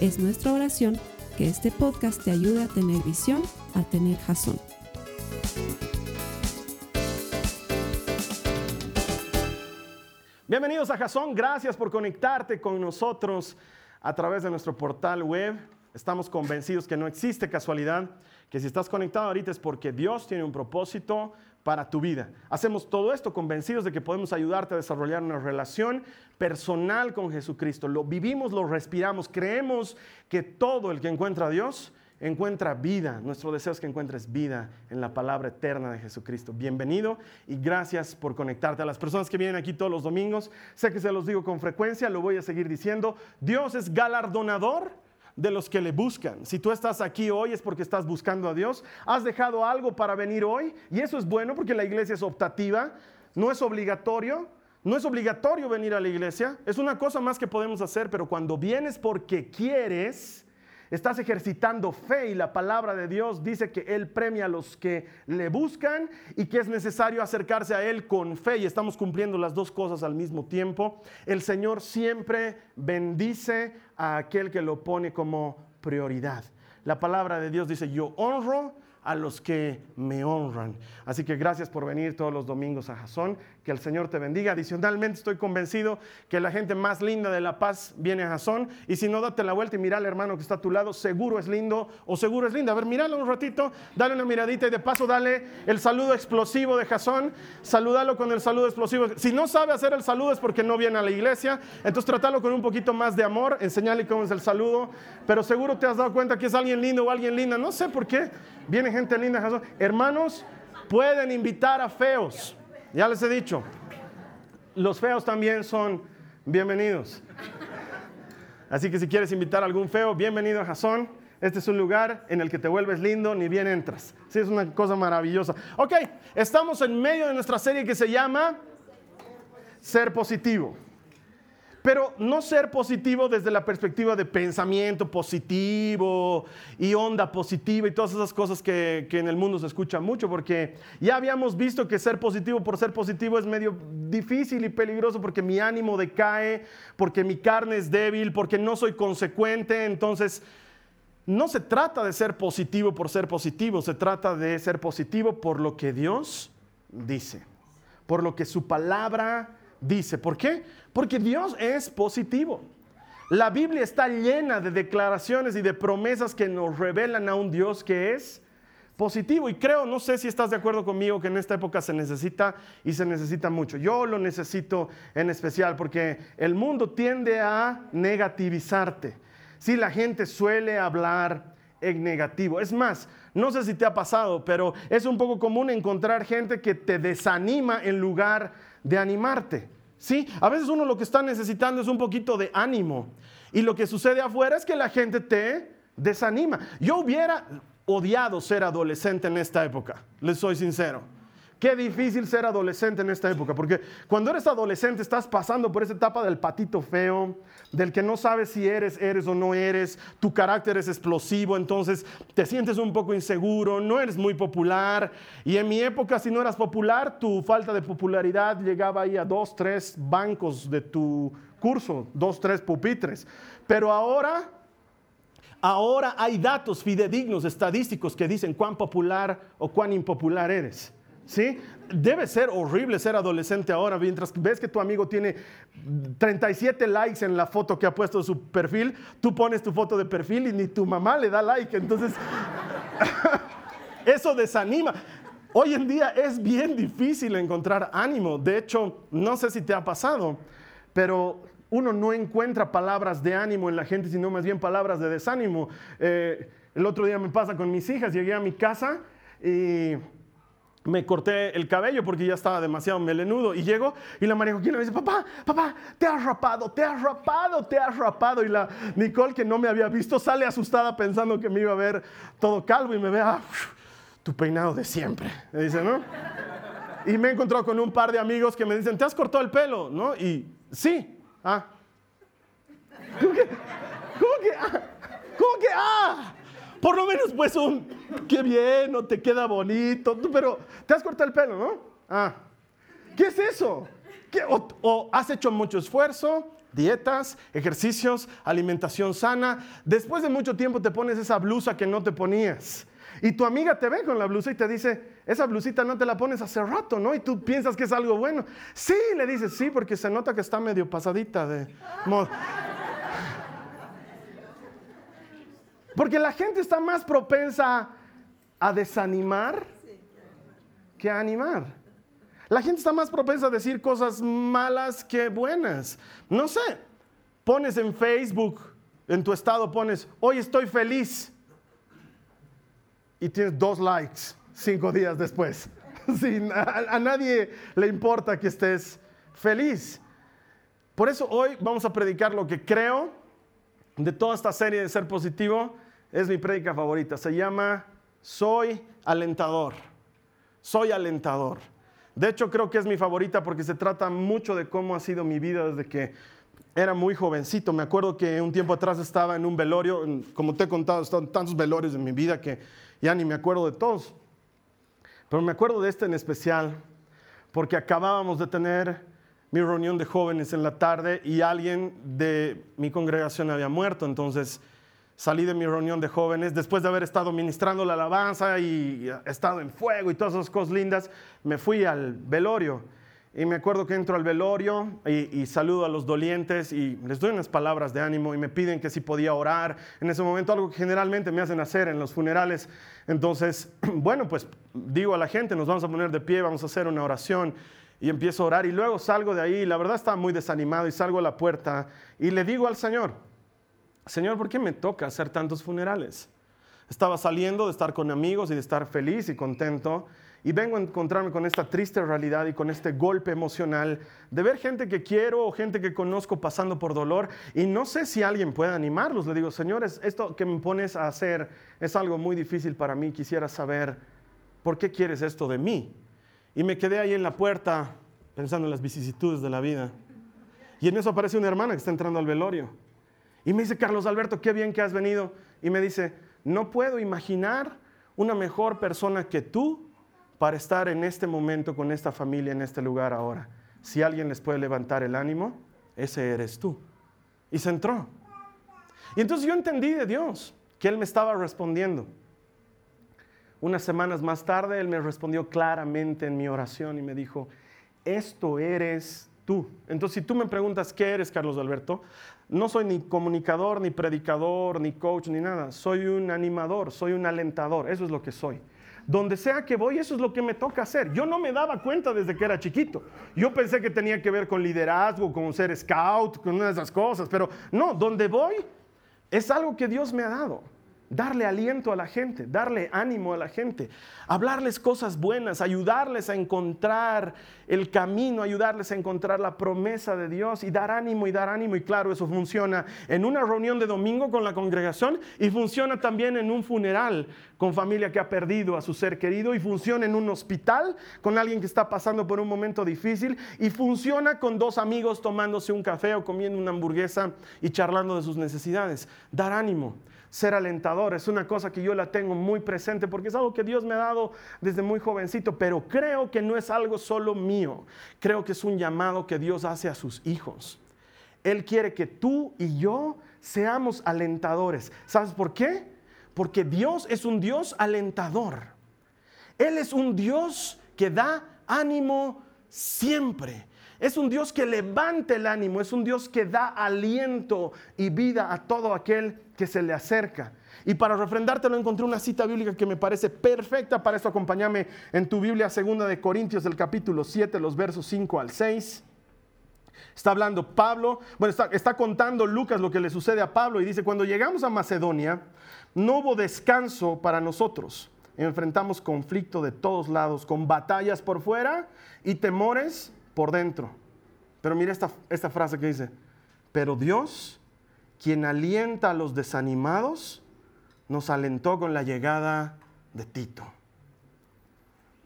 Es nuestra oración que este podcast te ayude a tener visión, a tener jazón. Bienvenidos a Jazón, gracias por conectarte con nosotros a través de nuestro portal web. Estamos convencidos que no existe casualidad, que si estás conectado ahorita es porque Dios tiene un propósito para tu vida. Hacemos todo esto convencidos de que podemos ayudarte a desarrollar una relación personal con Jesucristo. Lo vivimos, lo respiramos, creemos que todo el que encuentra a Dios encuentra vida. Nuestro deseo es que encuentres vida en la palabra eterna de Jesucristo. Bienvenido y gracias por conectarte. A las personas que vienen aquí todos los domingos, sé que se los digo con frecuencia, lo voy a seguir diciendo. Dios es galardonador de los que le buscan. Si tú estás aquí hoy es porque estás buscando a Dios. Has dejado algo para venir hoy y eso es bueno porque la iglesia es optativa, no es obligatorio. No es obligatorio venir a la iglesia, es una cosa más que podemos hacer, pero cuando vienes porque quieres, Estás ejercitando fe y la palabra de Dios dice que Él premia a los que le buscan y que es necesario acercarse a Él con fe y estamos cumpliendo las dos cosas al mismo tiempo. El Señor siempre bendice a aquel que lo pone como prioridad. La palabra de Dios dice, yo honro a los que me honran. Así que gracias por venir todos los domingos a Jasón. Que el Señor te bendiga. Adicionalmente estoy convencido que la gente más linda de La Paz viene a Jasón. Y si no, date la vuelta y mira al hermano que está a tu lado. Seguro es lindo o seguro es linda. A ver, míralo un ratito, dale una miradita y de paso dale el saludo explosivo de Jasón. Salúdalo con el saludo explosivo. Si no sabe hacer el saludo es porque no viene a la iglesia. Entonces trátalo con un poquito más de amor. Enseñale cómo es el saludo. Pero seguro te has dado cuenta que es alguien lindo o alguien linda. No sé por qué. Viene gente linda. Hermanos, pueden invitar a feos. Ya les he dicho. Los feos también son bienvenidos. Así que si quieres invitar a algún feo, bienvenido a Jason. Este es un lugar en el que te vuelves lindo ni bien entras. Sí, es una cosa maravillosa. Ok, estamos en medio de nuestra serie que se llama Ser Positivo. Pero no ser positivo desde la perspectiva de pensamiento positivo y onda positiva y todas esas cosas que, en el mundo se escuchan mucho, porque ya habíamos visto que ser positivo por ser positivo es medio difícil y peligroso porque mi ánimo decae, porque mi carne es débil, porque no soy consecuente. Entonces, no se trata de ser positivo por ser positivo, se trata de ser positivo por lo que Dios dice, por lo que su palabra dice. ¿Por qué? Porque Dios es positivo. La Biblia está llena de declaraciones y de promesas que nos revelan a un Dios que es positivo. Y creo, no sé si estás de acuerdo conmigo, que en esta época se necesita y se necesita mucho. Yo lo necesito en especial porque el mundo tiende a negativizarte. Si la gente suele hablar en negativo. Es más, no sé si te ha pasado, pero es un poco común encontrar gente que te desanima en lugar de animarte. ¿Sí? A veces uno lo que está necesitando es un poquito de ánimo. Y lo que sucede afuera es que la gente te desanima. Yo hubiera odiado ser adolescente en esta época, les soy sincero. Qué difícil ser adolescente en esta época, porque cuando eres adolescente estás pasando por esa etapa del patito feo, del que no sabes si eres, eres o no eres, tu carácter es explosivo, entonces te sientes un poco inseguro, no eres muy popular, y en mi época si no eras popular, tu falta de popularidad llegaba ahí a dos, tres bancos de tu curso, dos, tres pupitres, pero ahora... Ahora hay datos fidedignos, estadísticos que dicen cuán popular o cuán impopular eres. ¿Sí? Debe ser horrible ser adolescente ahora, mientras ves que tu amigo tiene 37 likes en la foto que ha puesto su perfil, tú pones tu foto de perfil y ni tu mamá le da like. Entonces, eso desanima. Hoy en día es bien difícil encontrar ánimo. De hecho, no sé si te ha pasado, pero uno no encuentra palabras de ánimo en la gente, sino más bien palabras de desánimo. Eh, el otro día me pasa con mis hijas, llegué a mi casa y me corté el cabello porque ya estaba demasiado melenudo y llego y la María Joaquina me dice, papá, papá, te has rapado, te has rapado, te has rapado. Y la Nicole que no me había visto sale asustada pensando que me iba a ver todo calvo y me ve, ah, tu peinado de siempre. Me dice, ¿no? Y me he encontrado con un par de amigos que me dicen, ¿te has cortado el pelo? ¿No? Y sí, ah. ¿Cómo que? ¿Cómo que? Ah? ¿Cómo que? Ah. Por lo menos pues un, qué bien, no te queda bonito, pero te has cortado el pelo, ¿no? Ah, ¿qué es eso? o, has hecho mucho esfuerzo, dietas, ejercicios, alimentación sana. Después de mucho tiempo te pones esa blusa que no te ponías. Y tu amiga te ve con la blusa y te dice, esa blusita no te la pones hace rato, ¿no? Y tú piensas que es algo bueno. Sí, le dices, sí, porque se nota que está medio pasadita de Porque la gente está más propensa a desanimar que a animar. La gente está más propensa a decir cosas malas que buenas. No sé, pones en Facebook, en tu estado pones, hoy estoy feliz. Y tienes dos likes cinco días después. a, a nadie le importa que estés feliz. Por eso hoy vamos a predicar lo que creo de toda esta serie de ser positivo es mi prédica favorita. Se llama Soy alentador. Soy alentador. De hecho, creo que es mi favorita porque se trata mucho de cómo ha sido mi vida desde que era muy jovencito. Me acuerdo que un tiempo atrás estaba en un velorio, como te he contado, están tantos velorios en mi vida que ya ni me acuerdo de todos. Pero me acuerdo de este en especial porque acabábamos de tener mi reunión de jóvenes en la tarde y alguien de mi congregación había muerto. Entonces, salí de mi reunión de jóvenes, después de haber estado ministrando la alabanza y estado en fuego y todas esas cosas lindas, me fui al velorio. Y me acuerdo que entro al velorio y, saludo a los dolientes y les doy unas palabras de ánimo y me piden que si podía orar. En ese momento algo que generalmente me hacen hacer en los funerales. Entonces, bueno, pues digo a la gente, nos vamos a poner de pie, vamos a hacer una oración y empiezo a orar y luego salgo de ahí. La verdad estaba muy desanimado y salgo a la puerta y le digo al Señor, Señor, ¿por qué me toca hacer tantos funerales? Estaba saliendo de estar con amigos y de estar feliz y contento y vengo a encontrarme con esta triste realidad y con este golpe emocional de ver gente que quiero o gente que conozco pasando por dolor y no sé si alguien puede animarlos. Le digo, señores, esto que me pones a hacer es algo muy difícil para mí. Quisiera saber por qué quieres esto de mí. Y me quedé ahí en la puerta pensando en las vicisitudes de la vida. Y en eso aparece una hermana que está entrando al velorio. Y me dice, Carlos Alberto, qué bien que has venido. Y me dice, no puedo imaginar una mejor persona que tú para estar en este momento con esta familia, en este lugar ahora. Si alguien les puede levantar el ánimo, ese eres tú. Y se entró. Y entonces yo entendí de Dios que Él me estaba respondiendo. Unas semanas más tarde Él me respondió claramente en mi oración y me dijo, esto eres tú. Entonces si tú me preguntas, ¿qué eres, Carlos Alberto? No soy ni comunicador, ni predicador, ni coach, ni nada. Soy un animador, soy un alentador. Eso es lo que soy. Donde sea que voy, eso es lo que me toca hacer. Yo no me daba cuenta desde que era chiquito. Yo pensé que tenía que ver con liderazgo, con ser scout, con una de esas cosas. Pero no, donde voy es algo que Dios me ha dado darle aliento a la gente, darle ánimo a la gente, hablarles cosas buenas, ayudarles a encontrar el camino, ayudarles a encontrar la promesa de Dios y dar ánimo y dar ánimo. Y claro, eso funciona en una reunión de domingo con la congregación y funciona también en un funeral con familia que ha perdido a su ser querido y funciona en un hospital con alguien que está pasando por un momento difícil y funciona con dos amigos tomándose un café o comiendo una hamburguesa y charlando de sus necesidades. Dar ánimo ser alentador. Es una cosa que yo la tengo muy presente porque es algo que Dios me ha dado desde muy jovencito, pero creo que no es algo solo mío. Creo que es un llamado que Dios hace a sus hijos. Él quiere que tú y yo seamos alentadores. ¿Sabes por qué? Porque Dios es un Dios alentador. Él es un Dios que da ánimo siempre. Es un Dios que levanta el ánimo, es un Dios que da aliento y vida a todo aquel que se le acerca. Y para refrendártelo encontré una cita bíblica que me parece perfecta para esto. Acompáñame en tu Biblia, segunda de Corintios, del capítulo 7, los versos 5 al 6. Está hablando Pablo, bueno, está, está contando Lucas lo que le sucede a Pablo y dice, cuando llegamos a Macedonia, no hubo descanso para nosotros enfrentamos conflicto de todos lados, con batallas por fuera y temores por dentro. Pero mira esta, esta frase que dice, pero Dios, quien alienta a los desanimados, nos alentó con la llegada de Tito.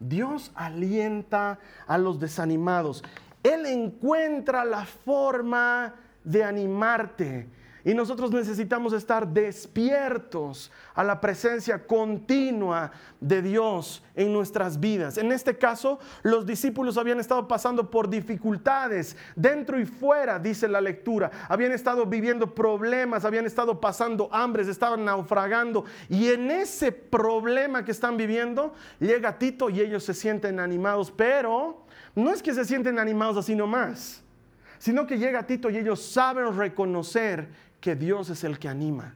Dios alienta a los desanimados. Él encuentra la forma de animarte. Y nosotros necesitamos estar despiertos a la presencia continua de Dios en nuestras vidas. En este caso, los discípulos habían estado pasando por dificultades dentro y fuera, dice la lectura. Habían estado viviendo problemas, habían estado pasando hambres, estaban naufragando. Y en ese problema que están viviendo, llega Tito y ellos se sienten animados. Pero no es que se sienten animados así nomás sino que llega Tito y ellos saben reconocer que Dios es el que anima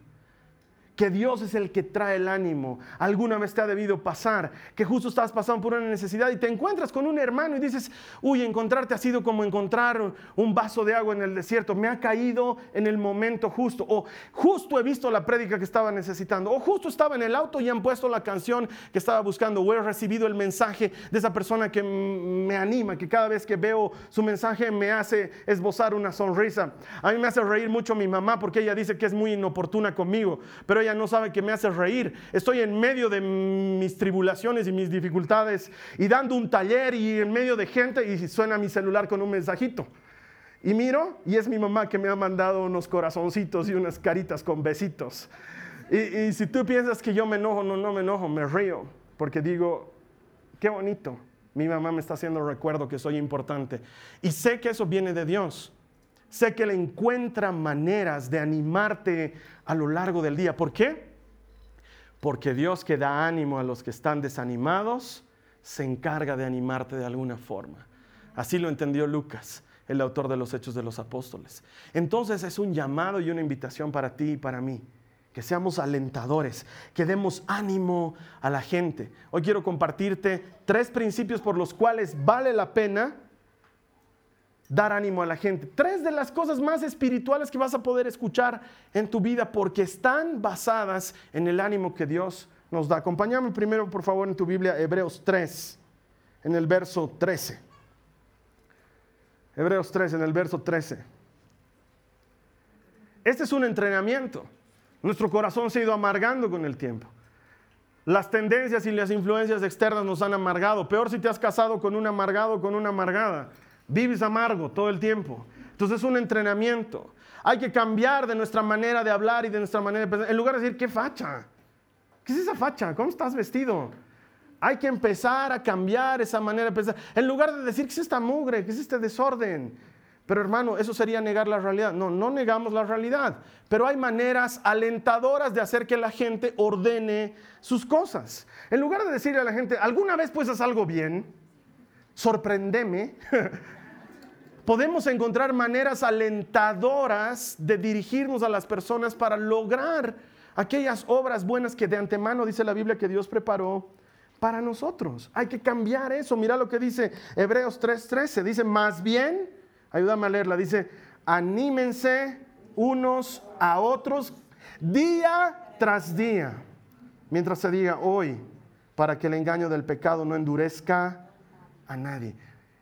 que Dios es el que trae el ánimo. Alguna vez te ha debido pasar que justo estás pasando por una necesidad y te encuentras con un hermano y dices, uy, encontrarte ha sido como encontrar un vaso de agua en el desierto. Me ha caído en el momento justo. O justo he visto la prédica que estaba necesitando. O justo estaba en el auto y han puesto la canción que estaba buscando. O he recibido el mensaje de esa persona que me anima, que cada vez que veo su mensaje me hace esbozar una sonrisa. A mí me hace reír mucho mi mamá porque ella dice que es muy inoportuna conmigo. Pero ella no sabe que me hace reír. Estoy en medio de mis tribulaciones y mis dificultades y dando un taller y en medio de gente y suena mi celular con un mensajito. Y miro y es mi mamá que me ha mandado unos corazoncitos y unas caritas con besitos. Y, y si tú piensas que yo me enojo, no, no me enojo, me río porque digo, qué bonito. Mi mamá me está haciendo recuerdo que soy importante. Y sé que eso viene de Dios. Sé que Él encuentra maneras de animarte a lo largo del día. ¿Por qué? Porque Dios que da ánimo a los que están desanimados, se encarga de animarte de alguna forma. Así lo entendió Lucas, el autor de los Hechos de los Apóstoles. Entonces es un llamado y una invitación para ti y para mí. Que seamos alentadores, que demos ánimo a la gente. Hoy quiero compartirte tres principios por los cuales vale la pena dar ánimo a la gente. Tres de las cosas más espirituales que vas a poder escuchar en tu vida porque están basadas en el ánimo que Dios nos da. Acompáñame primero, por favor, en tu Biblia, Hebreos 3, en el verso 13. Hebreos 3, en el verso 13. Este es un entrenamiento. Nuestro corazón se ha ido amargando con el tiempo. Las tendencias y las influencias externas nos han amargado. Peor si te has casado con un amargado o con una amargada. Vives amargo todo el tiempo. Entonces es un entrenamiento. Hay que cambiar de nuestra manera de hablar y de nuestra manera de pensar. En lugar de decir, ¿qué facha? ¿Qué es esa facha? ¿Cómo estás vestido? Hay que empezar a cambiar esa manera de pensar. En lugar de decir, ¿qué es esta mugre? ¿Qué es este desorden? Pero hermano, eso sería negar la realidad. No, no negamos la realidad. Pero hay maneras alentadoras de hacer que la gente ordene sus cosas. En lugar de decirle a la gente, ¿alguna vez pues algo bien? Sorprendeme. podemos encontrar maneras alentadoras de dirigirnos a las personas para lograr aquellas obras buenas que de antemano dice la Biblia que Dios preparó para nosotros. Hay que cambiar eso. Mira lo que dice Hebreos 3:13. Dice, más bien, ayúdame a leerla, dice, anímense unos a otros día tras día, mientras se diga hoy, para que el engaño del pecado no endurezca a nadie.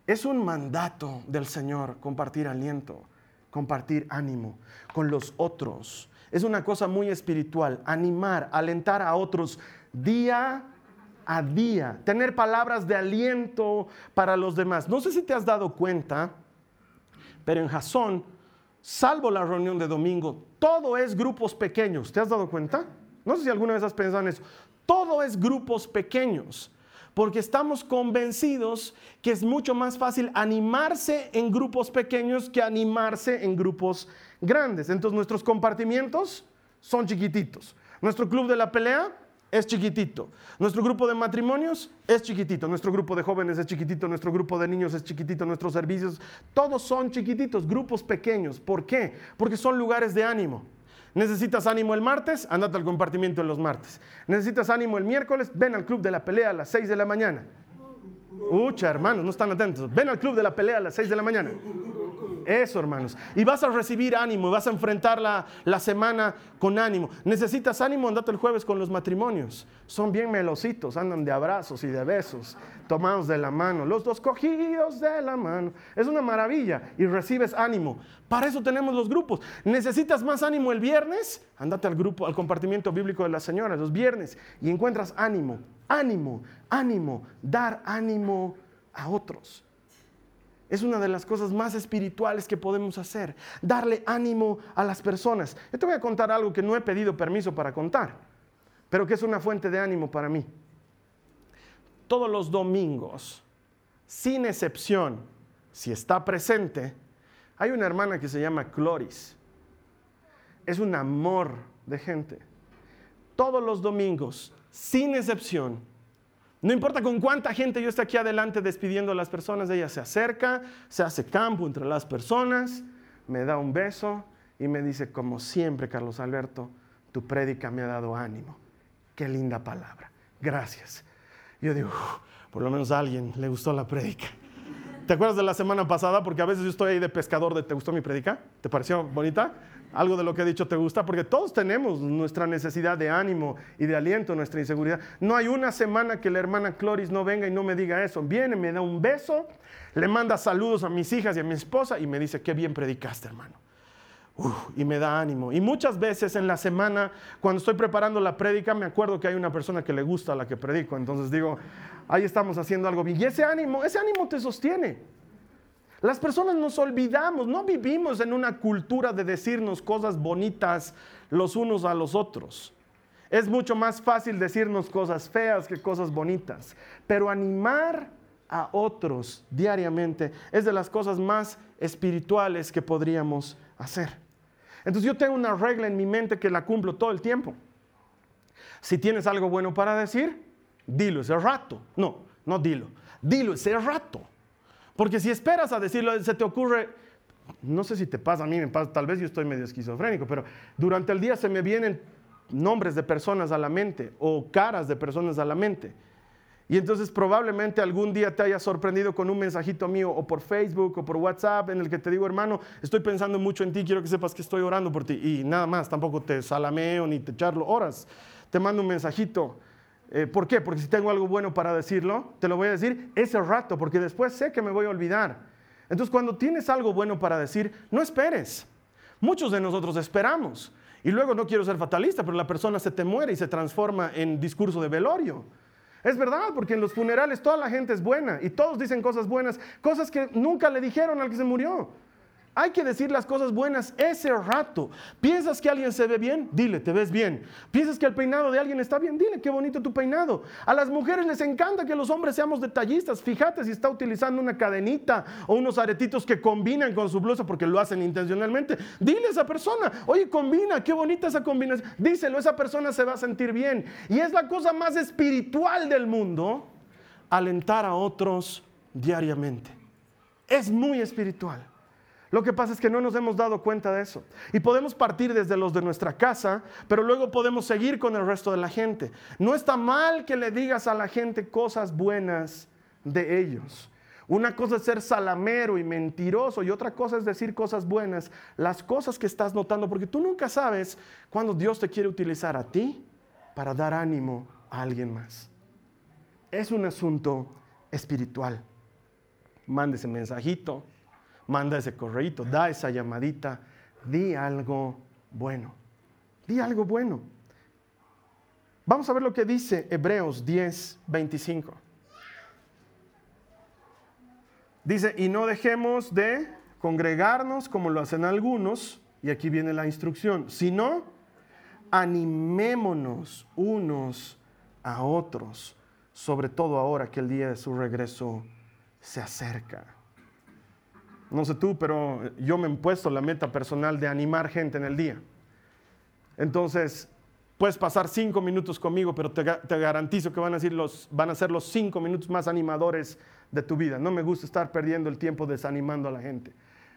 Es un mandato del Señor compartir aliento, compartir ánimo con los otros. Es una cosa muy espiritual, animar, alentar a otros día a día, tener palabras de aliento para los demás. No sé si te has dado cuenta, pero en Jasón, salvo la reunión de domingo, todo es grupos pequeños. ¿Te has dado cuenta? No sé si alguna vez has pensado en eso. Todo es grupos pequeños porque estamos convencidos que es mucho más fácil animarse en grupos pequeños que animarse en grupos grandes. Entonces nuestros compartimientos son chiquititos. Nuestro club de la pelea es chiquitito. Nuestro grupo de matrimonios es chiquitito. Nuestro grupo de jóvenes es chiquitito. Nuestro grupo de niños es chiquitito. Nuestros servicios, todos son chiquititos, grupos pequeños. ¿Por qué? Porque son lugares de ánimo. ¿Necesitas ánimo el martes? Andate al compartimiento en los martes. ¿Necesitas ánimo el miércoles? Ven al club de la pelea a las 6 de la mañana. Ucha, hermanos, no están atentos. Ven al club de la pelea a las 6 de la mañana. Eso, hermanos. Y vas a recibir ánimo, vas a enfrentar la, la, semana con ánimo. Necesitas ánimo, andate el jueves con los matrimonios. Son bien melositos, andan de abrazos y de besos, tomados de la mano, los dos cogidos de la mano. Es una maravilla y recibes ánimo. Para eso tenemos los grupos. ¿Necesitas más ánimo el viernes? Andate al grupo, al compartimiento bíblico de las señoras los viernes y encuentras ánimo, ánimo, ánimo, dar ánimo a otros. Es una de las cosas más espirituales que podemos hacer, darle ánimo a las personas. Yo te voy a contar algo que no he pedido permiso para contar, pero que es una fuente de ánimo para mí. Todos los domingos, sin excepción, si está presente, hay una hermana que se llama Cloris. Es un amor de gente. Todos los domingos, sin excepción, no importa con cuánta gente yo esté aquí adelante despidiendo a las personas, ella se acerca, se hace campo entre las personas, me da un beso y me dice, como siempre, Carlos Alberto, tu prédica me ha dado ánimo. Qué linda palabra. Gracias. Yo digo, por lo menos a alguien le gustó la prédica. ¿Te acuerdas de la semana pasada? Porque a veces yo estoy ahí de pescador de ¿te gustó mi prédica? ¿Te pareció bonita? Algo de lo que he dicho te gusta, porque todos tenemos nuestra necesidad de ánimo y de aliento, nuestra inseguridad. No hay una semana que la hermana Cloris no venga y no me diga eso. Viene, me da un beso, le manda saludos a mis hijas y a mi esposa y me dice, qué bien predicaste, hermano. y me da ánimo. Y muchas veces en la semana, cuando estoy preparando la prédica, me acuerdo que hay una persona que le gusta la que predico. Entonces digo, ahí estamos haciendo algo bien. Y ese ánimo, ese ánimo te sostiene. Las personas nos olvidamos, no vivimos en una cultura de decirnos cosas bonitas los unos a los otros. Es mucho más fácil decirnos cosas feas que cosas bonitas, pero animar a otros diariamente es de las cosas más espirituales que podríamos hacer. Entonces yo tengo una regla en mi mente que la cumplo todo el tiempo. Si tienes algo bueno para decir, dilo ese rato. No, no dilo. Dilo ese rato. Porque si esperas a decirlo, se te ocurre, no sé si te pasa, a mí tal vez yo estoy medio esquizofrénico, pero durante el día se me vienen nombres de personas a la mente o caras de personas a la mente. Y entonces probablemente algún día te haya sorprendido con un mensajito mío o por Facebook o por WhatsApp en el que te digo, hermano, estoy pensando mucho en ti, quiero que sepas que estoy orando por ti. Y nada más, tampoco te salameo ni te charlo horas. Te mando un mensajito eh, ¿Por qué? Porque si tengo algo bueno para decirlo, te lo voy a decir ese rato, porque después sé que me voy a olvidar. Entonces, cuando tienes algo bueno para decir, no esperes. Muchos de nosotros esperamos. Y luego no quiero ser fatalista, pero la persona se te muere y se transforma en discurso de velorio. Es verdad, porque en los funerales toda la gente es buena y todos dicen cosas buenas, cosas que nunca le dijeron al que se murió. Hay que decir las cosas buenas ese rato. ¿Piensas que alguien se ve bien? Dile, te ves bien. ¿Piensas que el peinado de alguien está bien? Dile, qué bonito tu peinado. A las mujeres les encanta que los hombres seamos detallistas. Fíjate si está utilizando una cadenita o unos aretitos que combinan con su blusa porque lo hacen intencionalmente. Dile a esa persona, oye, combina, qué bonita esa combinación. Díselo, esa persona se va a sentir bien. Y es la cosa más espiritual del mundo, alentar a otros diariamente. Es muy espiritual. Lo que pasa es que no nos hemos dado cuenta de eso. Y podemos partir desde los de nuestra casa, pero luego podemos seguir con el resto de la gente. No está mal que le digas a la gente cosas buenas de ellos. Una cosa es ser salamero y mentiroso y otra cosa es decir cosas buenas, las cosas que estás notando, porque tú nunca sabes cuándo Dios te quiere utilizar a ti para dar ánimo a alguien más. Es un asunto espiritual. Mande ese mensajito, manda ese correito, da esa llamadita, di algo bueno. Di algo bueno. Vamos a ver lo que dice Hebreos 10, 25. Dice, y no dejemos de congregarnos como lo hacen algunos, y aquí viene la instrucción, sino animémonos unos a otros, sobre todo ahora que el día de su regreso se acerca. No sé tú, pero yo me he puesto la meta personal de animar gente en el día. Entonces, puedes pasar cinco minutos conmigo, pero te, garantizo que van a, ser los, van a ser los cinco minutos más animadores de tu vida. No me gusta estar perdiendo el tiempo desanimando a la gente.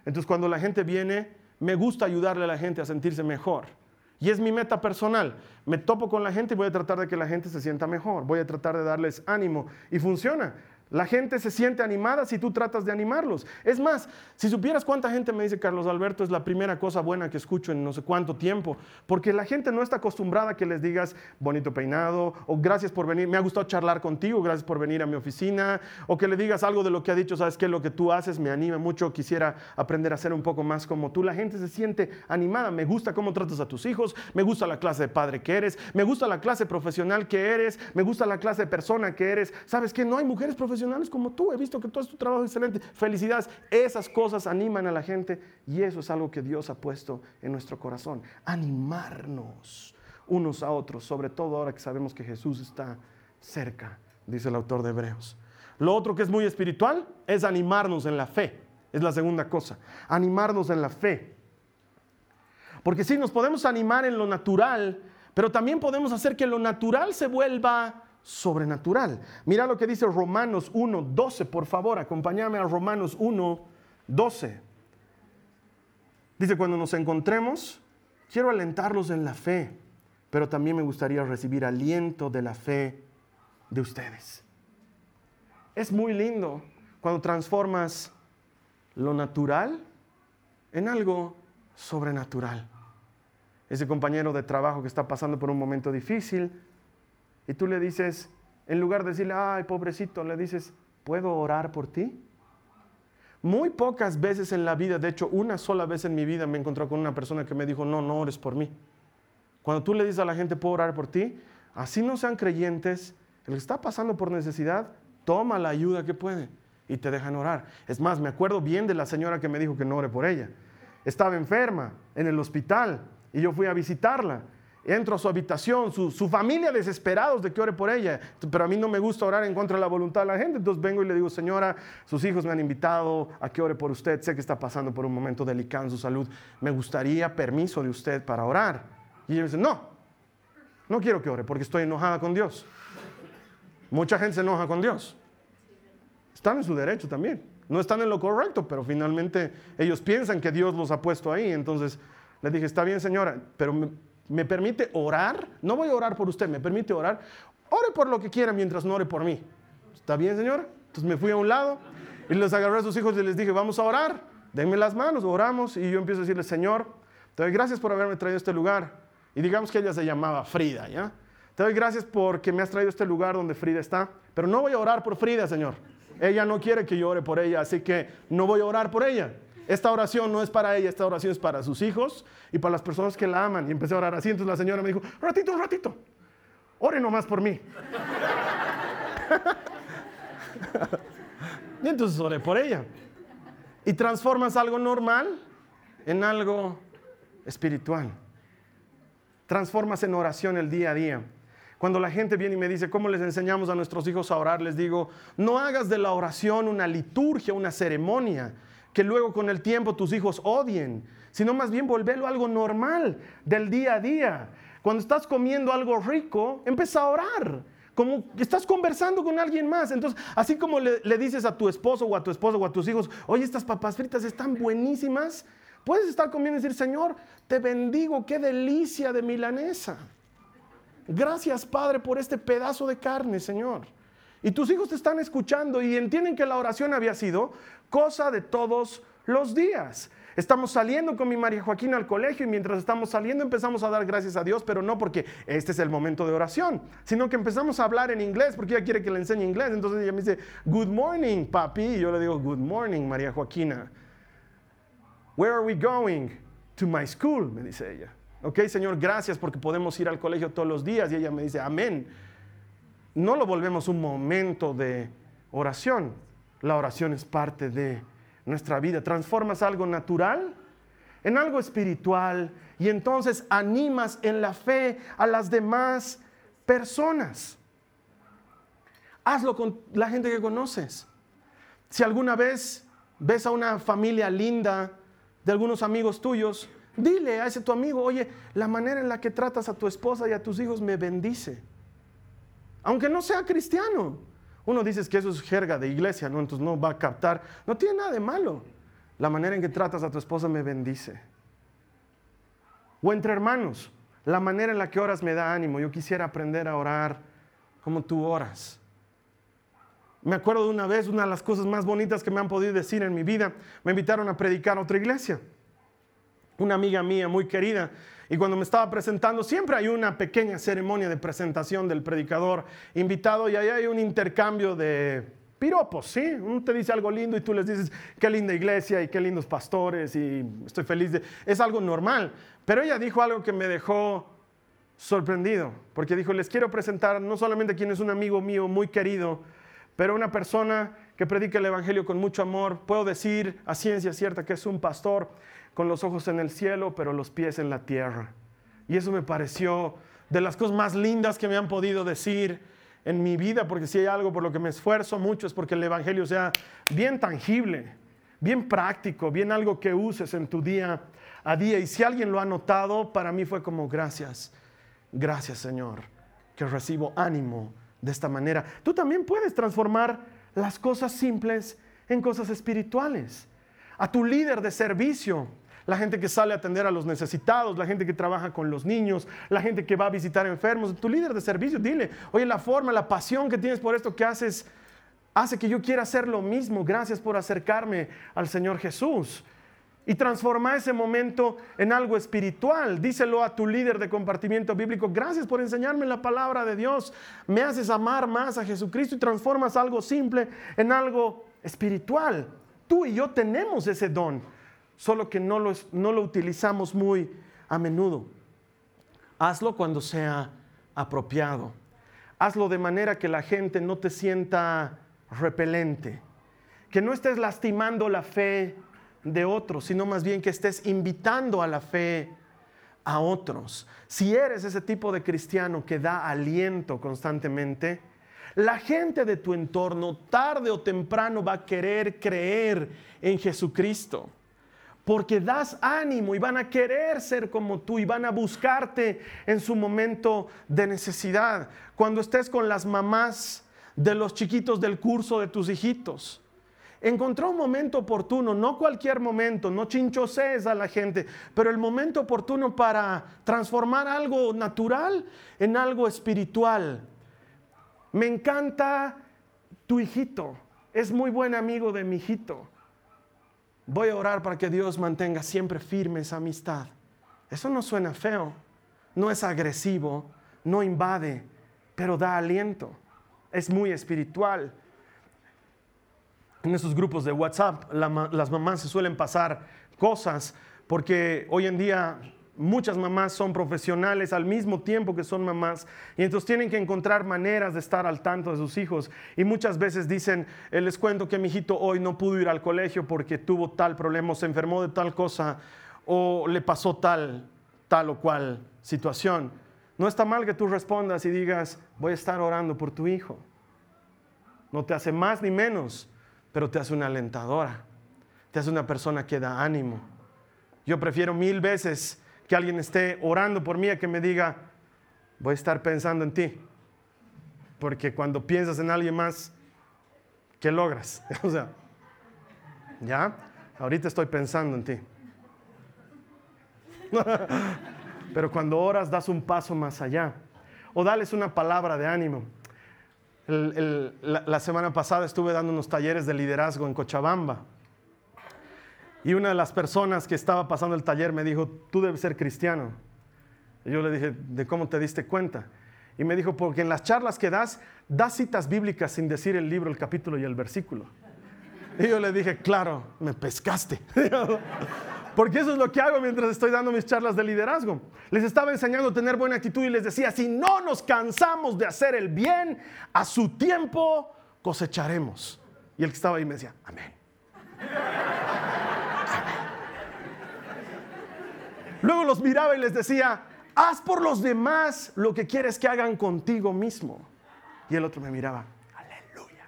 Entonces, cuando la gente viene, me gusta ayudarle a la gente a sentirse mejor. Y es mi meta personal. Me topo con la gente y voy a tratar de que la gente se sienta mejor. Voy a tratar de darles ánimo. Y funciona. La gente se siente animada si tú tratas de animarlos. Es más, si supieras cuánta gente me dice Carlos Alberto es la primera cosa buena que escucho en no sé cuánto tiempo, porque la gente no está acostumbrada a que les digas bonito peinado o gracias por venir, me ha gustado charlar contigo, gracias por venir a mi oficina, o que le digas algo de lo que ha dicho, sabes que lo que tú haces me anima mucho, quisiera aprender a ser un poco más como tú. La gente se siente animada, me gusta cómo tratas a tus hijos, me gusta la clase de padre que eres, me gusta la clase profesional que eres, me gusta la clase de persona que eres. ¿Sabes que no hay mujeres profesionales? Como tú. He visto que todo tu trabajo excelente. Felicidades. Esas cosas animan a la gente y eso es algo que Dios ha puesto en nuestro corazón. Animarnos unos a otros, sobre todo ahora que sabemos que Jesús está cerca, dice el autor de Hebreos. Lo otro que es muy espiritual es animarnos en la fe. Es la segunda cosa. Animarnos en la fe. Porque sí, nos podemos animar en lo natural, pero también podemos hacer que lo natural se vuelva sobrenatural. Mira lo que dice Romanos 1, 12, por favor, acompáñame a Romanos 1, 12. Dice, cuando nos encontremos, quiero alentarlos en la fe, pero también me gustaría recibir aliento de la fe de ustedes. Es muy lindo cuando transformas lo natural en algo sobrenatural. Ese compañero de trabajo que está pasando por un momento difícil, y tú le dices, en lugar de decirle, ay, pobrecito, le dices, ¿puedo orar por ti? Muy pocas veces en la vida, de hecho una sola vez en mi vida me encontré con una persona que me dijo, no, no ores por mí. Cuando tú le dices a la gente, ¿puedo orar por ti? Así no sean creyentes, el que está pasando por necesidad, toma la ayuda que puede y te dejan orar. Es más, me acuerdo bien de la señora que me dijo que no ore por ella. Estaba enferma en el hospital y yo fui a visitarla entro a su habitación, su, familia desesperados de que ore por ella, pero a mí no me gusta orar en contra de la voluntad de la gente, entonces vengo y le digo, señora, sus hijos me han invitado a que ore por usted, sé que está pasando por un momento delicado en su salud, me gustaría permiso de usted para orar. Y ella me dice, no, no quiero que ore porque estoy enojada con Dios. Mucha gente se enoja con Dios. Están en su derecho también. No están en lo correcto, pero finalmente ellos piensan que Dios los ha puesto ahí. Entonces le dije, está bien señora, pero me permite orar, no voy a orar por usted, me permite orar, ore por lo que quiera mientras no ore por mí. ¿Está bien, señor? Entonces me fui a un lado y les agarré a sus hijos y les dije, vamos a orar, denme las manos, oramos y yo empiezo a decirle, Señor, te doy gracias por haberme traído a este lugar. Y digamos que ella se llamaba Frida, ¿ya? Te doy gracias porque me has traído a este lugar donde Frida está, pero no voy a orar por Frida, Señor. Ella no quiere que yo ore por ella, así que no voy a orar por ella. Esta oración no es para ella, esta oración es para sus hijos y para las personas que la aman. Y empecé a orar así. Entonces la señora me dijo, ratito, un ratito, ore nomás por mí. y entonces oré por ella. Y transformas algo normal en algo espiritual. Transformas en oración el día a día. Cuando la gente viene y me dice, ¿cómo les enseñamos a nuestros hijos a orar? Les digo, no hagas de la oración una liturgia, una ceremonia que luego con el tiempo tus hijos odien, sino más bien volverlo algo normal del día a día. Cuando estás comiendo algo rico, empieza a orar. Como estás conversando con alguien más. Entonces, así como le, dices a tu esposo o a tu esposo o a tus hijos, oye, estas papas fritas están buenísimas, puedes estar comiendo y decir, Señor, te bendigo, qué delicia de milanesa. Gracias, Padre, por este pedazo de carne, Señor. Y tus hijos te están escuchando y entienden que la oración había sido cosa de todos los días. Estamos saliendo con mi María Joaquina al colegio y mientras estamos saliendo empezamos a dar gracias a Dios, pero no porque este es el momento de oración, sino que empezamos a hablar en inglés porque ella quiere que le enseñe inglés. Entonces ella me dice, Good morning, papi. Y yo le digo, Good morning, María Joaquina. Where are we going? To my school, me dice ella. Ok, Señor, gracias porque podemos ir al colegio todos los días. Y ella me dice, Amén no lo volvemos un momento de oración. La oración es parte de nuestra vida. Transformas algo natural en algo espiritual y entonces animas en la fe a las demás personas. Hazlo con la gente que conoces. Si alguna vez ves a una familia linda de algunos amigos tuyos, dile a ese tu amigo, oye, la manera en la que tratas a tu esposa y a tus hijos me bendice aunque no sea cristiano. Uno dice que eso es jerga de iglesia, ¿no? Entonces no va a captar. No tiene nada de malo. La manera en que tratas a tu esposa me bendice. O entre hermanos, la manera en la que oras me da ánimo. Yo quisiera aprender a orar como tú oras. Me acuerdo de una vez, una de las cosas más bonitas que me han podido decir en mi vida, me invitaron a predicar a otra iglesia. Una amiga mía muy querida. Y cuando me estaba presentando, siempre hay una pequeña ceremonia de presentación del predicador invitado y ahí hay un intercambio de piropos, ¿sí? Uno te dice algo lindo y tú les dices, qué linda iglesia y qué lindos pastores y estoy feliz de... Es algo normal. Pero ella dijo algo que me dejó sorprendido, porque dijo, les quiero presentar no solamente quien es un amigo mío muy querido, pero una persona que predica el Evangelio con mucho amor. Puedo decir a ciencia cierta que es un pastor con los ojos en el cielo, pero los pies en la tierra. Y eso me pareció de las cosas más lindas que me han podido decir en mi vida, porque si hay algo por lo que me esfuerzo mucho es porque el Evangelio sea bien tangible, bien práctico, bien algo que uses en tu día a día. Y si alguien lo ha notado, para mí fue como gracias, gracias Señor, que recibo ánimo de esta manera. Tú también puedes transformar las cosas simples en cosas espirituales. A tu líder de servicio, la gente que sale a atender a los necesitados, la gente que trabaja con los niños, la gente que va a visitar enfermos, tu líder de servicio, dile, oye, la forma, la pasión que tienes por esto que haces, hace que yo quiera hacer lo mismo. Gracias por acercarme al Señor Jesús y transforma ese momento en algo espiritual. Díselo a tu líder de compartimiento bíblico, gracias por enseñarme la palabra de Dios. Me haces amar más a Jesucristo y transformas algo simple en algo espiritual. Tú y yo tenemos ese don, solo que no lo, no lo utilizamos muy a menudo. Hazlo cuando sea apropiado. Hazlo de manera que la gente no te sienta repelente, que no estés lastimando la fe de otros, sino más bien que estés invitando a la fe a otros. Si eres ese tipo de cristiano que da aliento constantemente, la gente de tu entorno tarde o temprano va a querer creer en Jesucristo. Porque das ánimo y van a querer ser como tú y van a buscarte en su momento de necesidad. Cuando estés con las mamás de los chiquitos del curso de tus hijitos encontró un momento oportuno, no cualquier momento, no chinchoses a la gente, pero el momento oportuno para transformar algo natural en algo espiritual. Me encanta tu hijito, es muy buen amigo de mi hijito. Voy a orar para que Dios mantenga siempre firme esa amistad. Eso no suena feo, no es agresivo, no invade, pero da aliento. Es muy espiritual en esos grupos de WhatsApp, las mamás se suelen pasar cosas porque hoy en día muchas mamás son profesionales al mismo tiempo que son mamás y entonces tienen que encontrar maneras de estar al tanto de sus hijos y muchas veces dicen, eh, les cuento que mi hijito hoy no pudo ir al colegio porque tuvo tal problema, o se enfermó de tal cosa o le pasó tal, tal o cual situación. No está mal que tú respondas y digas, voy a estar orando por tu hijo. No te hace más ni menos pero te hace una alentadora, te hace una persona que da ánimo. Yo prefiero mil veces que alguien esté orando por mí a que me diga, voy a estar pensando en ti. Porque cuando piensas en alguien más, ¿qué logras? o sea, ¿ya? Ahorita estoy pensando en ti. Pero cuando oras das un paso más allá. O dales una palabra de ánimo la, semana pasada estuve dando unos talleres de liderazgo en Cochabamba. Y una de las personas que estaba pasando el taller me dijo, tú debes ser cristiano. Y yo le dije, ¿de cómo te diste cuenta? Y me dijo, porque en las charlas que das, das citas bíblicas sin decir el libro, el capítulo y el versículo. Y yo le dije, claro, me pescaste. Porque eso es lo que hago mientras estoy dando mis charlas de liderazgo. Les estaba enseñando a tener buena actitud y les decía, si no nos cansamos de hacer el bien, a su tiempo cosecharemos. Y el que estaba ahí me decía, amén. Luego los miraba y les decía, haz por los demás lo que quieres que hagan contigo mismo. Y el otro me miraba, aleluya.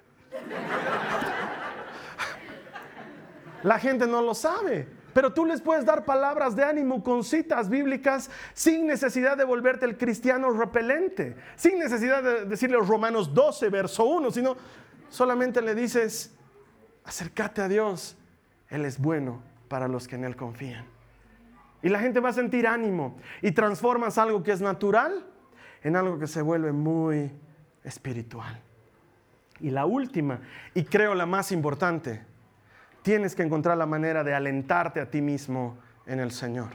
La gente no lo sabe pero tú les puedes dar palabras de ánimo con citas bíblicas sin necesidad de volverte el cristiano repelente, sin necesidad de decirle Romanos 12, verso 1, sino solamente le dices, acércate a Dios, Él es bueno para los que en Él confían. Y la gente va a sentir ánimo y transformas algo que es natural en algo que se vuelve muy espiritual. Y la última, y creo la más importante, tienes que encontrar la manera de alentarte a ti mismo en el Señor.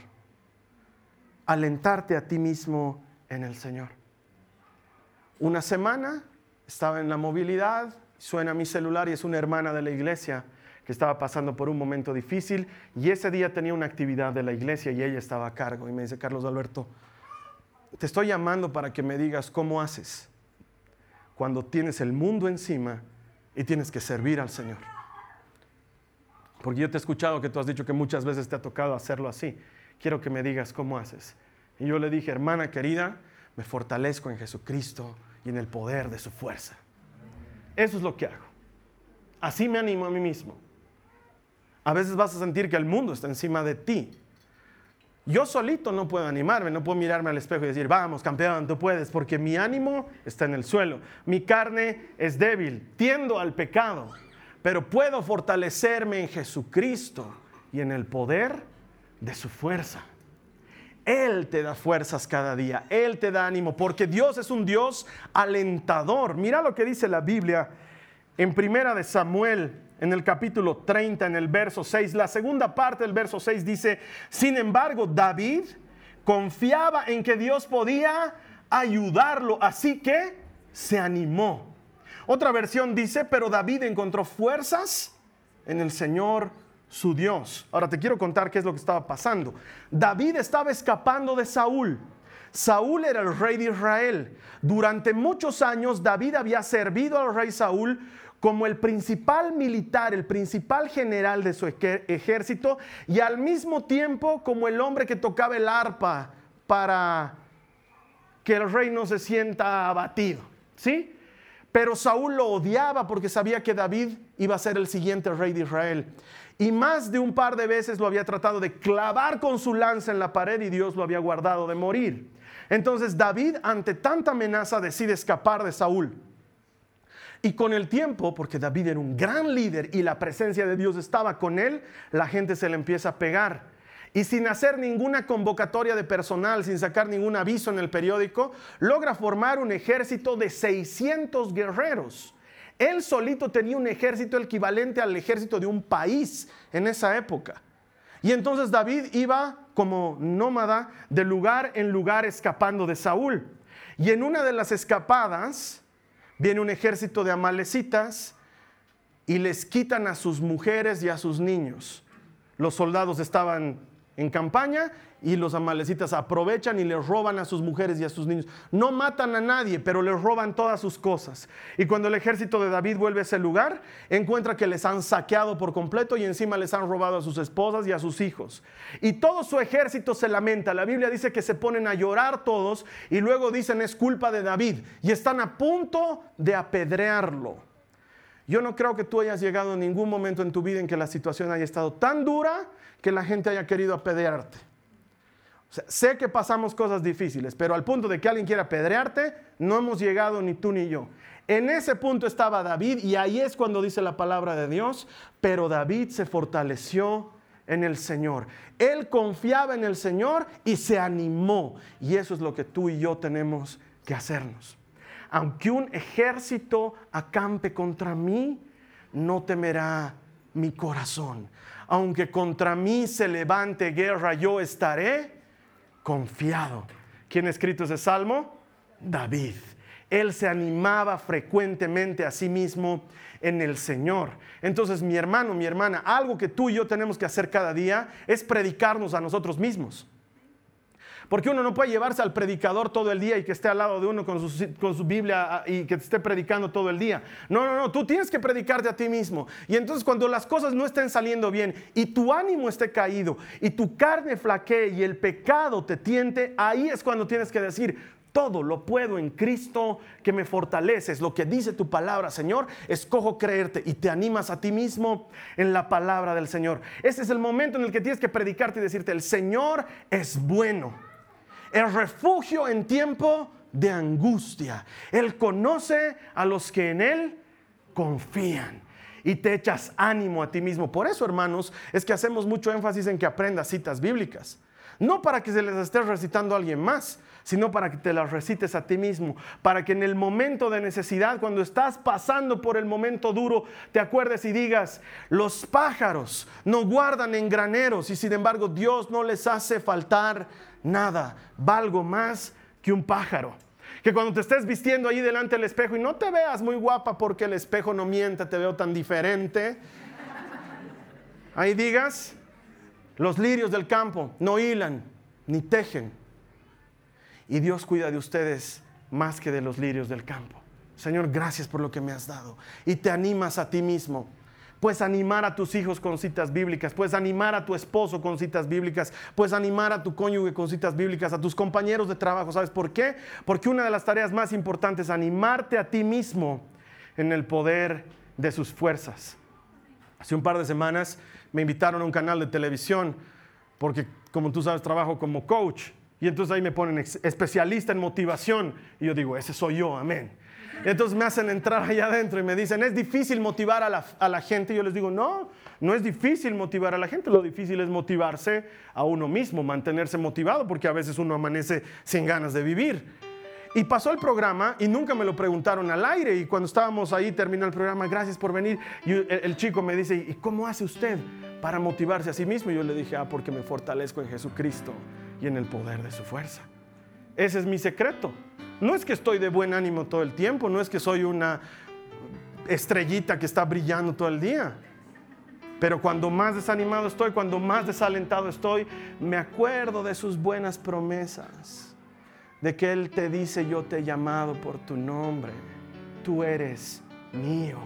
Alentarte a ti mismo en el Señor. Una semana estaba en la movilidad, suena mi celular y es una hermana de la iglesia estaba pasando por un momento difícil y ese día tenía una actividad de la iglesia y ella estaba a cargo y me dice, Carlos Alberto, te estoy llamando para que me digas cómo haces cuando tienes el mundo encima y tienes que servir al Señor. Porque yo te he escuchado que tú has dicho que muchas veces te ha tocado hacerlo así. Quiero que me digas cómo haces. Y yo le dije, hermana querida, me fortalezco en Jesucristo y en el poder de su fuerza. Eso es lo que hago. Así me animo a mí mismo. A veces vas a sentir que el mundo está encima de ti. Yo solito no puedo animarme, no puedo mirarme al espejo y decir, vamos, campeón, tú puedes, porque mi ánimo está en el suelo. Mi carne es débil, tiendo al pecado pero puedo fortalecerme en Jesucristo y en el poder de su fuerza. Él te da fuerzas cada día, Él te da ánimo, porque Dios es un Dios alentador. Mira lo que dice la Biblia en Primera de Samuel, en el capítulo 30, en el verso 6. La segunda parte del verso 6 dice, sin embargo, David confiaba en que Dios podía ayudarlo, así que se animó otra versión dice, pero David encontró fuerzas en el Señor su Dios. Ahora te quiero contar qué es lo que estaba pasando. David estaba escapando de Saúl. Saúl era el rey de Israel. Durante muchos años David había servido al rey Saúl como el principal militar, el principal general de su ejército y al mismo tiempo como el hombre que tocaba el arpa para que el rey no se sienta abatido. ¿Sí? Pero Saúl lo odiaba porque sabía que David iba a ser el siguiente rey de Israel. Y más de un par de veces lo había tratado de clavar con su lanza en la pared y Dios lo había guardado de morir. Entonces David, ante tanta amenaza, decide escapar de Saúl. Y con el tiempo, porque David era un gran líder y la presencia de Dios estaba con él, la gente se le empieza a pegar y sin hacer ninguna convocatoria de personal, sin sacar ningún aviso en el periódico, logra formar un ejército de 600 guerreros. Él solito tenía un ejército equivalente al ejército de un país en esa época. Y entonces David iba como nómada de lugar en lugar escapando de Saúl. Y en una de las escapadas viene un ejército de amalecitas y les quitan a sus mujeres y a sus niños. Los soldados estaban en campaña y los amalecitas aprovechan y les roban a sus mujeres y a sus niños. No matan a nadie, pero les roban todas sus cosas. Y cuando el ejército de David vuelve a ese lugar, encuentra que les han saqueado por completo y encima les han robado a sus esposas y a sus hijos. Y todo su ejército se lamenta. La Biblia dice que se ponen a llorar todos y luego dicen es culpa de David y están a punto de apedrearlo. Yo no creo que tú hayas llegado en ningún momento en tu vida en que la situación haya estado tan dura que la gente haya querido apedrearte. Sé que pasamos cosas difíciles, pero al punto de que alguien quiera apedrearte, no hemos llegado ni tú ni yo. En ese punto estaba David y ahí es cuando dice la palabra de Dios, pero David se fortaleció en el Señor. Él confiaba en el Señor y se animó. Y eso es lo que tú y yo tenemos que hacernos. Aunque un ejército acampe contra mí, no temerá mi corazón aunque contra mí se levante guerra, yo estaré confiado. ¿Quién ha escrito ese salmo? David. Él se animaba frecuentemente a sí mismo en el Señor. Entonces, mi hermano, mi hermana, algo que tú y yo tenemos que hacer cada día es predicarnos a nosotros mismos. Porque uno no puede llevarse al predicador todo el día y que esté al lado de uno con su, Biblia ah, y que te esté predicando todo el día. No, no, no, tú tienes que predicarte a ti mismo. Y entonces cuando las cosas no estén saliendo bien y tu ánimo esté caído y tu carne flaquee y el pecado te tiente, ahí es cuando tienes que decir, todo lo puedo en Cristo que me fortaleces. Lo que dice tu palabra, Señor, escojo creerte y te animas a ti mismo en la palabra del Señor. Ese es el momento en el que tienes que predicarte y decirte, el Señor es bueno el refugio en tiempo de angustia. Él conoce a los que en Él confían y te echas ánimo a ti mismo. Por eso, hermanos, es que hacemos mucho énfasis en que aprendas citas bíblicas. No para que se les estés recitando a alguien más, sino para que te las recites a ti mismo, para que en el momento de necesidad, cuando estás pasando por el momento duro, te acuerdes y digas, los pájaros no guardan en graneros y sin embargo Dios no les hace faltar nada, valgo más que un pájaro. Que cuando te estés vistiendo ahí delante del espejo y no te veas muy guapa porque el espejo no miente, te veo tan diferente, ahí digas, los lirios del campo no hilan ni tejen, y Dios cuida de ustedes más que de los lirios del campo. Señor, gracias por lo que me has dado. Y te animas a ti mismo. Puedes animar a tus hijos con citas bíblicas, puedes animar a tu esposo con citas bíblicas, puedes animar a tu cónyuge con citas bíblicas, a tus compañeros de trabajo. ¿Sabes por qué? Porque una de las tareas más importantes es animarte a ti mismo en el poder de sus fuerzas. Hace un par de semanas me invitaron a un canal de televisión porque, como tú sabes, trabajo como coach y entonces ahí me ponen especialista en motivación. Y yo digo, ese soy yo, amén. Entonces me hacen entrar allá adentro y me dicen, es difícil motivar a la, a la, gente. Yo les digo, no, no es difícil motivar a la gente. Lo difícil es motivarse a uno mismo, mantenerse motivado, porque a veces uno amanece sin ganas de vivir. Y pasó el programa y nunca me lo preguntaron al aire. Y cuando estábamos ahí, terminó el programa, gracias por venir. Y el, el chico me dice, ¿y cómo hace usted para motivarse a sí mismo? Y yo le dije, ah, porque me fortalezco en Jesucristo y en el poder de su fuerza. Ese es mi secreto. No es que estoy de buen ánimo todo el tiempo, no es que soy una estrellita que está brillando todo el día. Pero cuando más desanimado estoy, cuando más desalentado estoy, me acuerdo de sus buenas promesas, de que Él te dice, yo te he llamado por tu nombre, tú eres mío,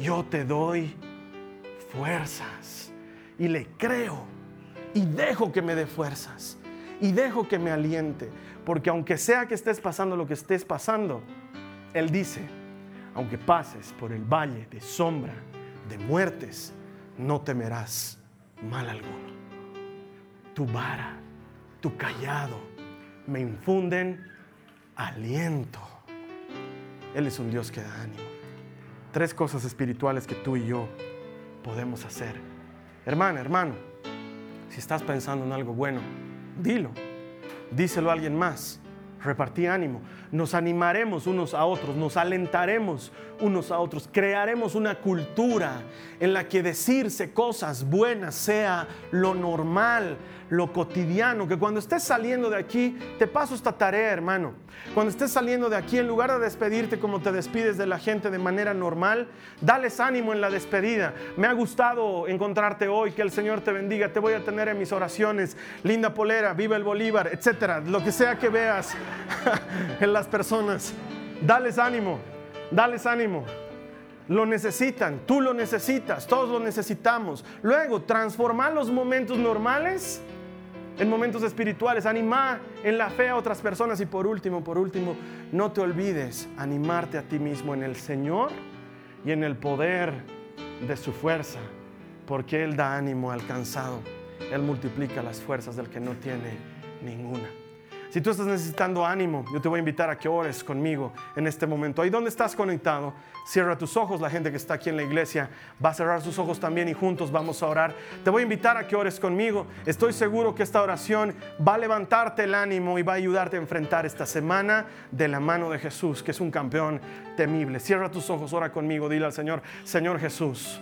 yo te doy fuerzas y le creo y dejo que me dé fuerzas y dejo que me aliente, porque aunque sea que estés pasando lo que estés pasando, Él dice, aunque pases por el valle de sombra, de muertes, no temerás mal alguno. Tu vara, tu callado, me infunden aliento. Él es un Dios que da ánimo. Tres cosas espirituales que tú y yo podemos hacer. Hermana, hermano, si estás pensando en algo bueno, dilo. Díselo a alguien más. Repartí ánimo. Nos animaremos unos a otros, nos alentaremos unos a otros, crearemos una cultura en la que decirse cosas buenas sea lo normal, lo cotidiano, que cuando estés saliendo de aquí, te paso esta tarea, hermano. Cuando estés saliendo de aquí, en lugar de despedirte como te despides de la gente de manera normal, dales ánimo en la despedida. Me ha gustado encontrarte hoy, que el Señor te bendiga, te voy a tener en mis oraciones. Linda polera, viva el Bolívar, etcétera, lo que sea que veas en las personas. Dales ánimo, dales ánimo. Lo necesitan, tú lo necesitas, todos lo necesitamos. Luego, transformar los momentos normales en momentos espirituales, animar en la fe a otras personas y por último, por último, no te olvides animarte a ti mismo en el Señor y en el poder de su fuerza, porque Él da ánimo al cansado, Él multiplica las fuerzas del que no tiene ninguna. Si tú estás necesitando ánimo, yo te voy a invitar a que ores conmigo en este momento. Ahí donde estás conectado, cierra tus ojos. La gente que está aquí en la iglesia va a cerrar sus ojos también y juntos vamos a orar. Te voy a invitar a que ores conmigo. Estoy seguro que esta oración va a levantarte el ánimo y va a ayudarte a enfrentar esta semana de la mano de Jesús, que es un campeón temible. Cierra tus ojos, ora conmigo. Dile al Señor, Señor Jesús,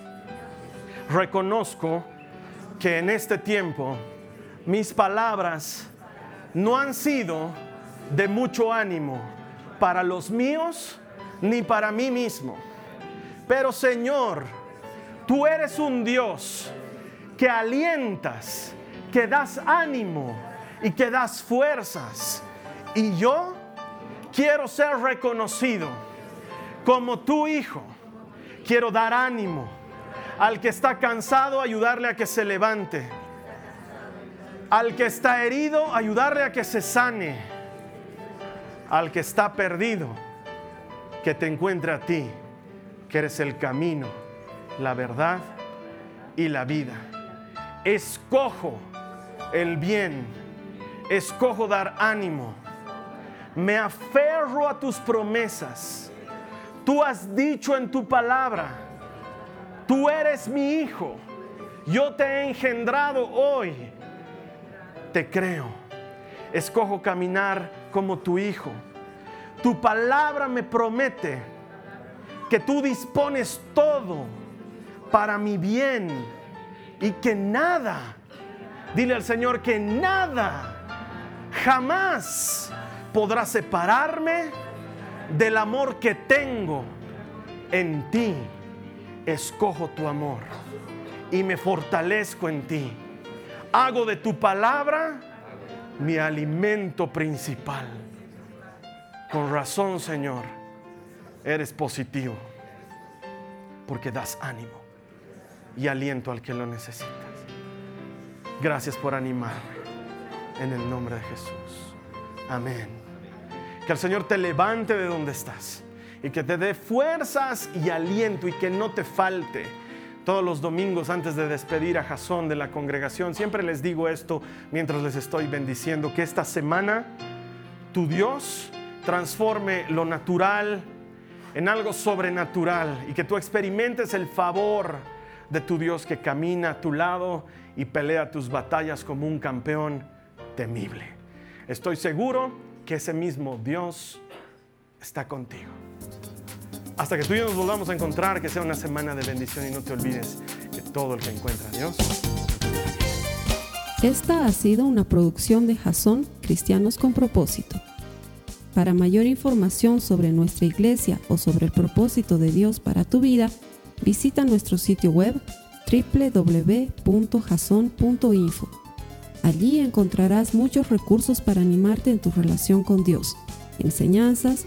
reconozco que en este tiempo mis palabras no han sido de mucho ánimo para los míos ni para mí mismo. Pero Señor, tú eres un Dios que alientas, que das ánimo y que das fuerzas. Y yo quiero ser reconocido como tu hijo. Quiero dar ánimo al que está cansado, ayudarle a que se levante al que está herido, ayudarle a que se sane. Al que está perdido, que te encuentre a ti, que eres el camino, la verdad y la vida. Escojo el bien, escojo dar ánimo, me aferro a tus promesas. Tú has dicho en tu palabra, tú eres mi hijo, yo te he engendrado hoy te creo. Escojo caminar como tu hijo. Tu palabra me promete que tú dispones todo para mi bien y que nada, dile al Señor que nada, jamás podrá separarme del amor que tengo en ti. Escojo tu amor y me fortalezco en ti. Hago de tu palabra mi alimento principal. Con razón, Señor, eres positivo, porque das ánimo y aliento al que lo necesitas. Gracias por animarme. En el nombre de Jesús. Amén. Que el Señor te levante de donde estás y que te dé fuerzas y aliento y que no te falte todos los domingos antes de despedir a Jasón de la congregación. Siempre les digo esto mientras les estoy bendiciendo, que esta semana tu Dios transforme lo natural en algo sobrenatural y que tú experimentes el favor de tu Dios que camina a tu lado y pelea tus batallas como un campeón temible. Estoy seguro que ese mismo Dios está contigo. Hasta que tú y yo nos volvamos a encontrar, que sea una semana de bendición y no te olvides que todo el que encuentra a Dios. Esta ha sido una producción de Jason Cristianos con Propósito. Para mayor información sobre nuestra iglesia o sobre el propósito de Dios para tu vida, visita nuestro sitio web www.jason.info. Allí encontrarás muchos recursos para animarte en tu relación con Dios, enseñanzas,